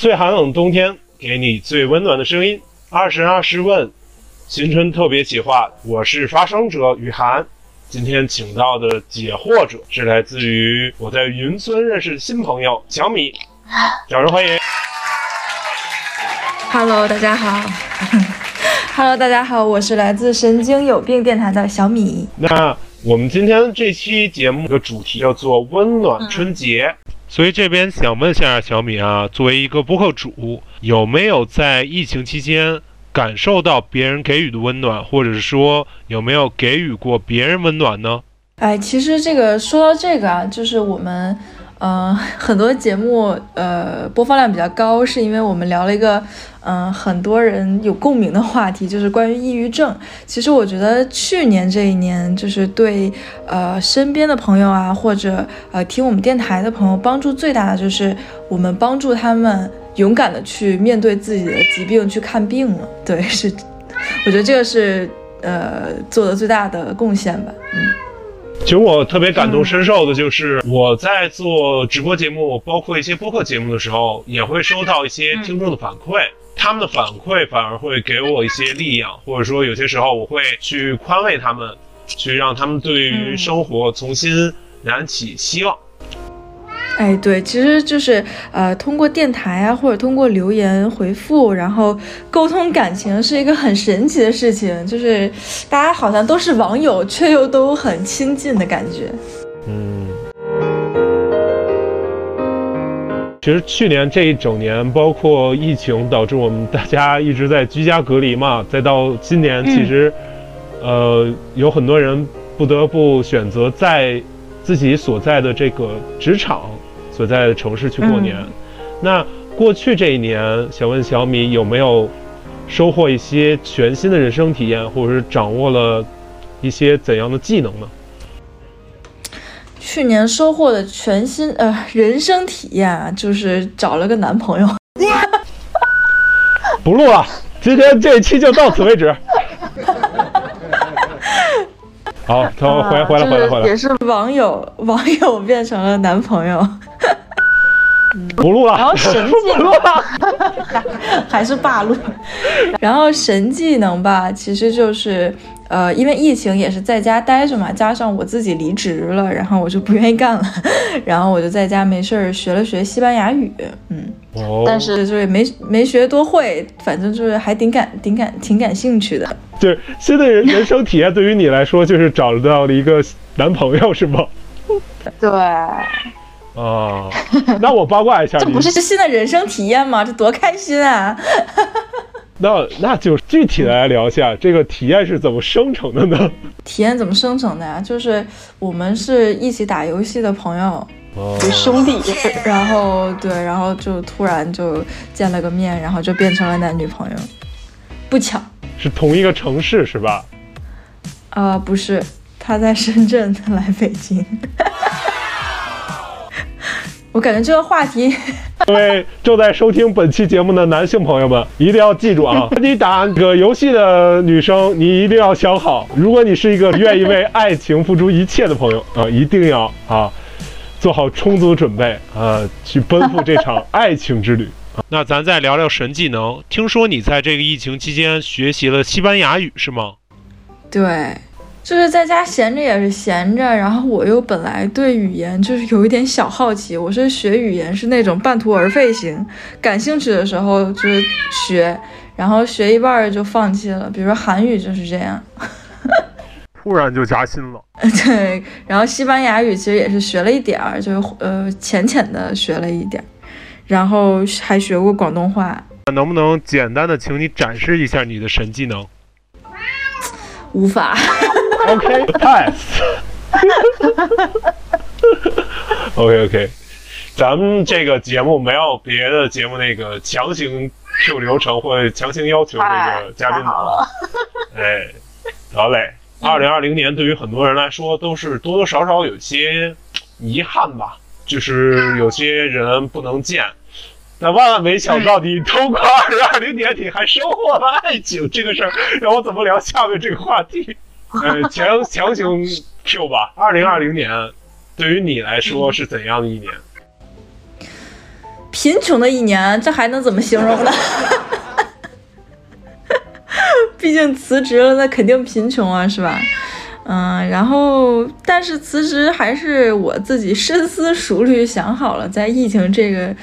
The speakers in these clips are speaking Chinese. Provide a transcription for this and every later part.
最寒冷的冬天，给你最温暖的声音。二十二十问，新春特别企划，我是发声者雨涵。今天请到的解惑者是来自于我在云村认识的新朋友小米，掌声欢迎。Hello，大家好。Hello，大家好，我是来自神经有病电台的小米。那我们今天这期节目的主题叫做温暖春节，所以这边想问一下小米啊，作为一个播客主，有没有在疫情期间感受到别人给予的温暖，或者是说有没有给予过别人温暖呢？哎，其实这个说到这个啊，就是我们，嗯、很多节目呃播放量比较高，是因为我们聊了一个嗯、很多人有共鸣的话题，就是关于抑郁症。其实我觉得去年这一年，就是对呃身边的朋友啊，或者呃听我们电台的朋友帮助最大的，就是我们帮助他们勇敢的去面对自己的疾病，去看病了。对，是，我觉得这个是呃做的最大的贡献吧。嗯。其实我特别感同身受的就是我在做直播节目，包括一些播客节目的时候，也会收到一些听众的反馈。他们的反馈反而会给我一些力量，或者说有些时候我会去宽慰他们，去让他们对于生活重新燃起希望。哎，对，其实就是呃，通过电台啊，或者通过留言回复，然后沟通感情，是一个很神奇的事情。就是大家好像都是网友，却又都很亲近的感觉。嗯，其实去年这一整年，包括疫情导致我们大家一直在居家隔离嘛，再到今年，其实、呃有很多人不得不选择在自己所在的这个职场所在的城市去过年。那过去这一年，想问小米有没有收获一些全新的人生体验，或者是掌握了一些怎样的技能呢？去年收获的全新呃人生体验啊，就是找了个男朋友。不录了，今天这一期就到此为止。好，他回回来回来回来，啊也是网友 网友变成了男朋友，不录了。然后神技 不录了。还是霸录。然后神技能吧，其实就是呃，因为疫情也是在家待着嘛，加上我自己离职了，然后我就不愿意干了，然后我就在家没事儿学了学西班牙语，嗯，哦，但是就是没没学多会，反正就是还挺感挺感挺感兴趣的。就是新的人人生体验，对于你来说就是找到了一个男朋友是吗？对，哦，那我八卦一下，这不是新的人生体验吗？这多开心啊！那那就具体的来聊一下这个体验是怎么生成的呢？体验怎么生成的呀？就是我们是一起打游戏的朋友，哦，兄弟，然后对，然后就突然就见了个面，然后就变成了男女朋友，不巧是同一个城市是吧？啊、不是，他在深圳他来北京。我感觉这个话题，各位正在收听本期节目的男性朋友们，一定要记住啊！你打这个游戏的女生，你一定要想好，如果你是一个愿意为爱情付出一切的朋友 啊，一定要啊做好充足准备啊，去奔赴这场爱情之旅。那咱再聊聊神技能。听说你在这个疫情期间学习了西班牙语是吗？对，就是在家闲着也是闲着，然后我又本来对语言就是有一点小好奇，我是学语言是那种半途而废型，感兴趣的时候就是学，然后学一半儿就放弃了。比如说韩语就是这样，突然就加薪了。对，然后西班牙语其实也是学了一点儿，就是呃浅浅的学了一点儿，然后还学过广东话，能不能简单的请你展示一下你的神技能无法。？OK，pass。OK OK，咱们这个节目没有别的节目那个强行 Q 流程或者强行要求这个嘉宾了，哎，得嘞。二零二零年对于很多人来说都是多多少少有些遗憾吧，就是有些人不能见。但万万没想到，你通过二零二零年，你还收获了爱情这个事儿，让我怎么聊下面这个话题？呃，强强行 Q 吧。二零二零年对于你来说是怎样的一年？贫穷的一年，这还能怎么形容呢？毕竟辞职了，那肯定贫穷啊，是吧？嗯，然后但是辞职还是我自己深思熟虑想好了，在疫情这个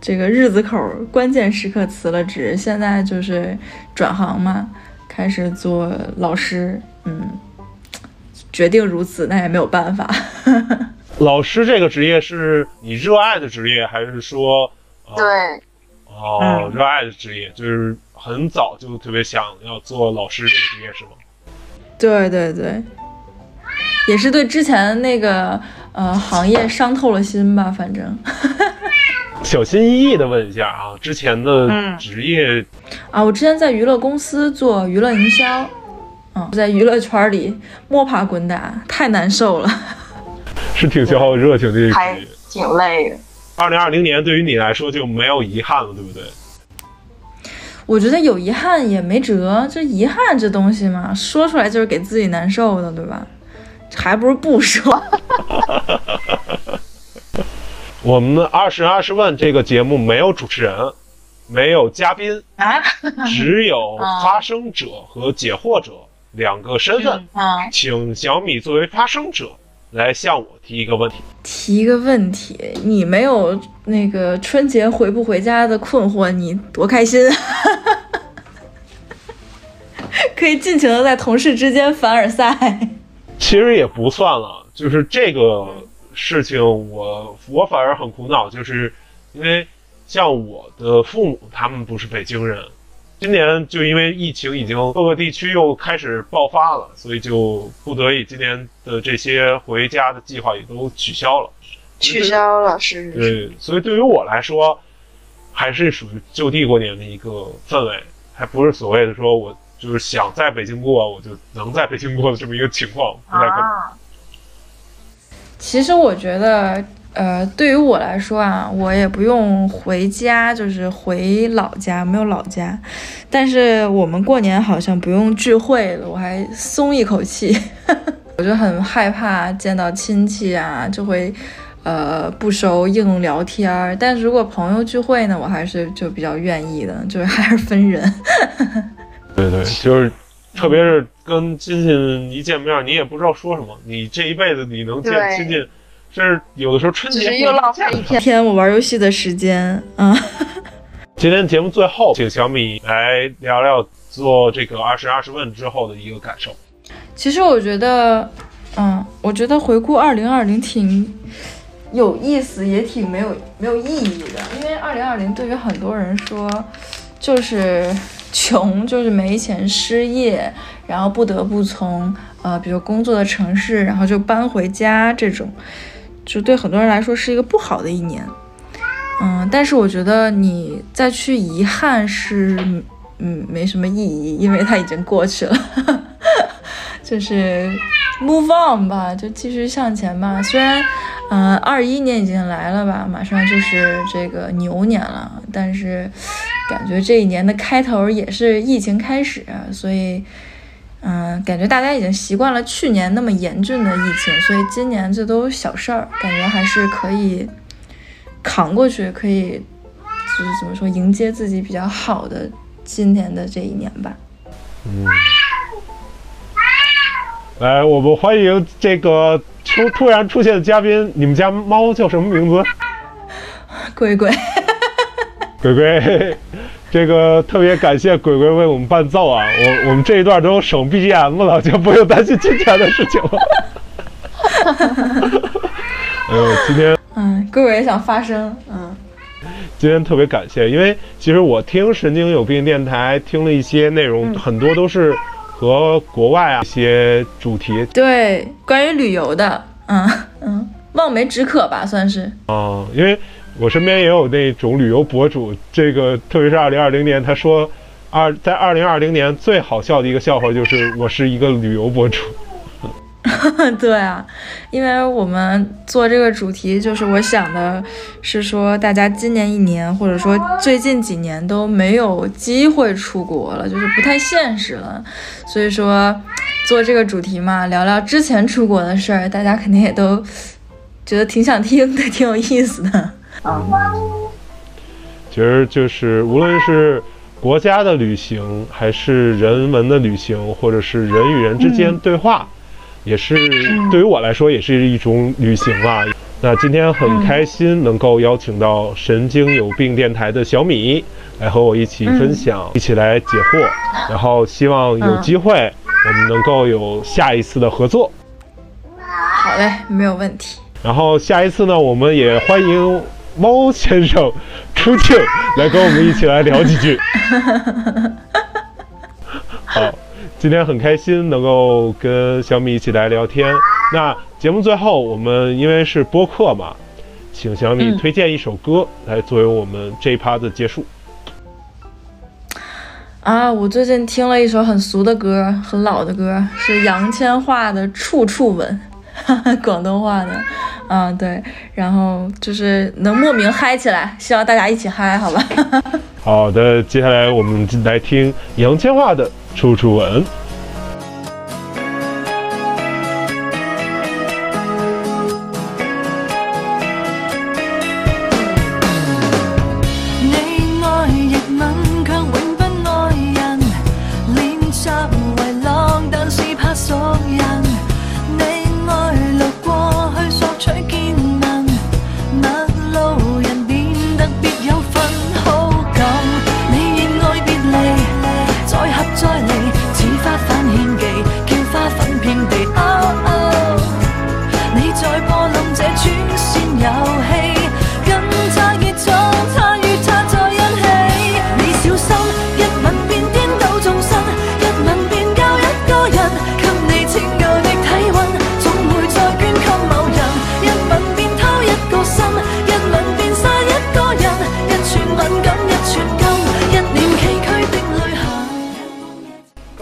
这个日子口关键时刻辞了职，现在就是转行嘛，开始做老师。嗯，决定如此，那也没有办法。老师这个职业是你热爱的职业，还是说？对。哦，热爱的职业就是很早就特别想要做老师这个职业，是吗？对对对，也是对之前那个呃行业伤透了心吧，反正。小心翼翼的问一下啊，之前的职业啊，我之前在娱乐公司做娱乐营销，嗯，在娱乐圈里摸爬滚打，太难受了。是挺消耗热情的一个职业，挺累的。二零二零年对于你来说就没有遗憾了，对不对？我觉得有遗憾也没辙，这遗憾这东西嘛，说出来就是给自己难受的，对吧？还不如不说。我们二十二十问这个节目没有主持人，没有嘉宾啊，只有 发声者和解惑者两个身份。请小米作为发声者。来向我提一个问题，提一个问题，你没有那个春节回不回家的困惑，你多开心，可以尽情的在同事之间凡尔赛。其实也不算了，就是这个事情，我我反而很苦恼，就是因为像我的父母，他们不是北京人。今年就因为疫情，已经各个地区又开始爆发了，所以就不得已，今年的这些回家的计划也都取消了。取消了是。对，所以对于我来说，还是属于就地过年的一个氛围，还不是所谓的说我就是想在北京过，我就能在北京过的这么一个情况，不太可能。其实我觉得。呃，对于我来说啊，我也不用回家，就是回老家，没有老家。但是我们过年好像不用聚会了，我还松一口气。我就很害怕见到亲戚啊，就会呃不熟硬聊天儿。但是如果朋友聚会呢，我还是就比较愿意的，就是还是分人。对对，就是特别是跟亲戚一见面，你也不知道说什么。你这一辈子你能见亲戚。是有的时候春节又浪费一天我玩游戏的时间啊。今天节目最后，请小米来聊聊做这个二十二十问之后的一个感受。其实我觉得，嗯，我觉得回顾二零二零挺有意思，也挺没有没有意义的。因为二零二零对于很多人说，就是穷，就是没钱，失业，然后不得不从呃，比如工作的城市，然后就搬回家这种。就对很多人来说是一个不好的一年，嗯，但是我觉得你再去遗憾是，嗯，没什么意义，因为它已经过去了，就是 move on 吧，就继续向前吧。虽然，嗯，二一年已经来了吧，马上就是这个牛年了，但是感觉这一年的开头也是疫情开始，所以。嗯，感觉大家已经习惯了去年那么严峻的疫情，所以今年这都小事儿，感觉还是可以扛过去，可以就是怎么说，迎接自己比较好的今年的这一年吧。嗯，来，我们欢迎这个突突然出现的嘉宾，你们家猫叫什么名字？鬼鬼，鬼鬼。这个特别感谢鬼鬼为我们伴奏啊！我我们这一段都省 BGM 了，就不用担心金钱的事情了。哎 呦，今天嗯，鬼鬼也想发声，嗯。今天特别感谢，因为其实我听神经有病电台听了一些内容，很多都是和国外啊一些主题，对，关于旅游的，嗯嗯，望梅止渴吧，算是。哦，因为。我身边也有那种旅游博主，这个特别是二零二零年，他说，二在二零二零年最好笑的一个笑话就是我是一个旅游博主。对啊，因为我们做这个主题，就是我想的是说，大家今年一年或者说最近几年都没有机会出国了，就是不太现实了，所以说做这个主题嘛，聊聊之前出国的事儿，大家肯定也都觉得挺想听的，挺有意思的。觉得就是无论是国家的旅行，还是人文的旅行，或者是人与人之间对话，也是对于我来说也是一种旅行啊。那今天很开心能够邀请到神经有病电台的小米来和我一起分享，一起来解惑。然后希望有机会我们能够有下一次的合作。好嘞，没有问题。然后下一次呢，我们也欢迎猫先生出镜来跟我们一起来聊几句。好，今天很开心能够跟小米一起来聊天。那节目最后，我们因为是播客嘛，请小米推荐一首歌来作为我们这一趴的结束。啊，我最近听了一首很俗的歌，很老的歌，是杨千嬅的《处处吻》，广东话的。嗯，对，然后就是能莫名嗨起来，希望大家一起嗨，好吧？好的，接下来我们来听杨千嬅的《处处吻》。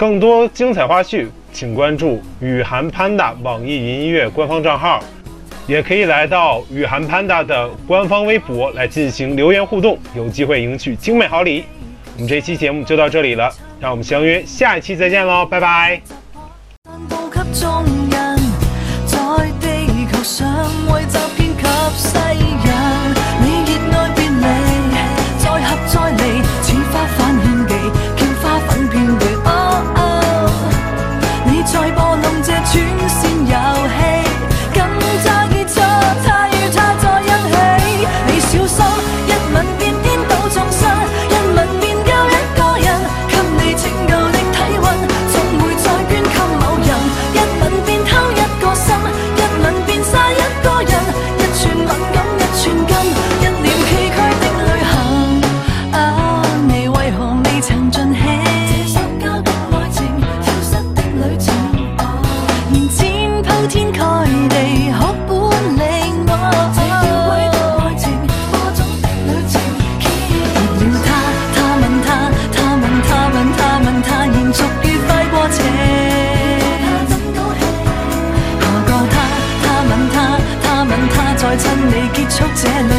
更多精彩花絮，请关注雨涵 Panda 网易云音乐官方账号，也可以来到雨涵 Panda 的官方微博来进行留言互动，有机会赢取精美好礼。我们这期节目就到这里了，让我们相约下一期再见喽，拜拜。上为集遍及世 pretend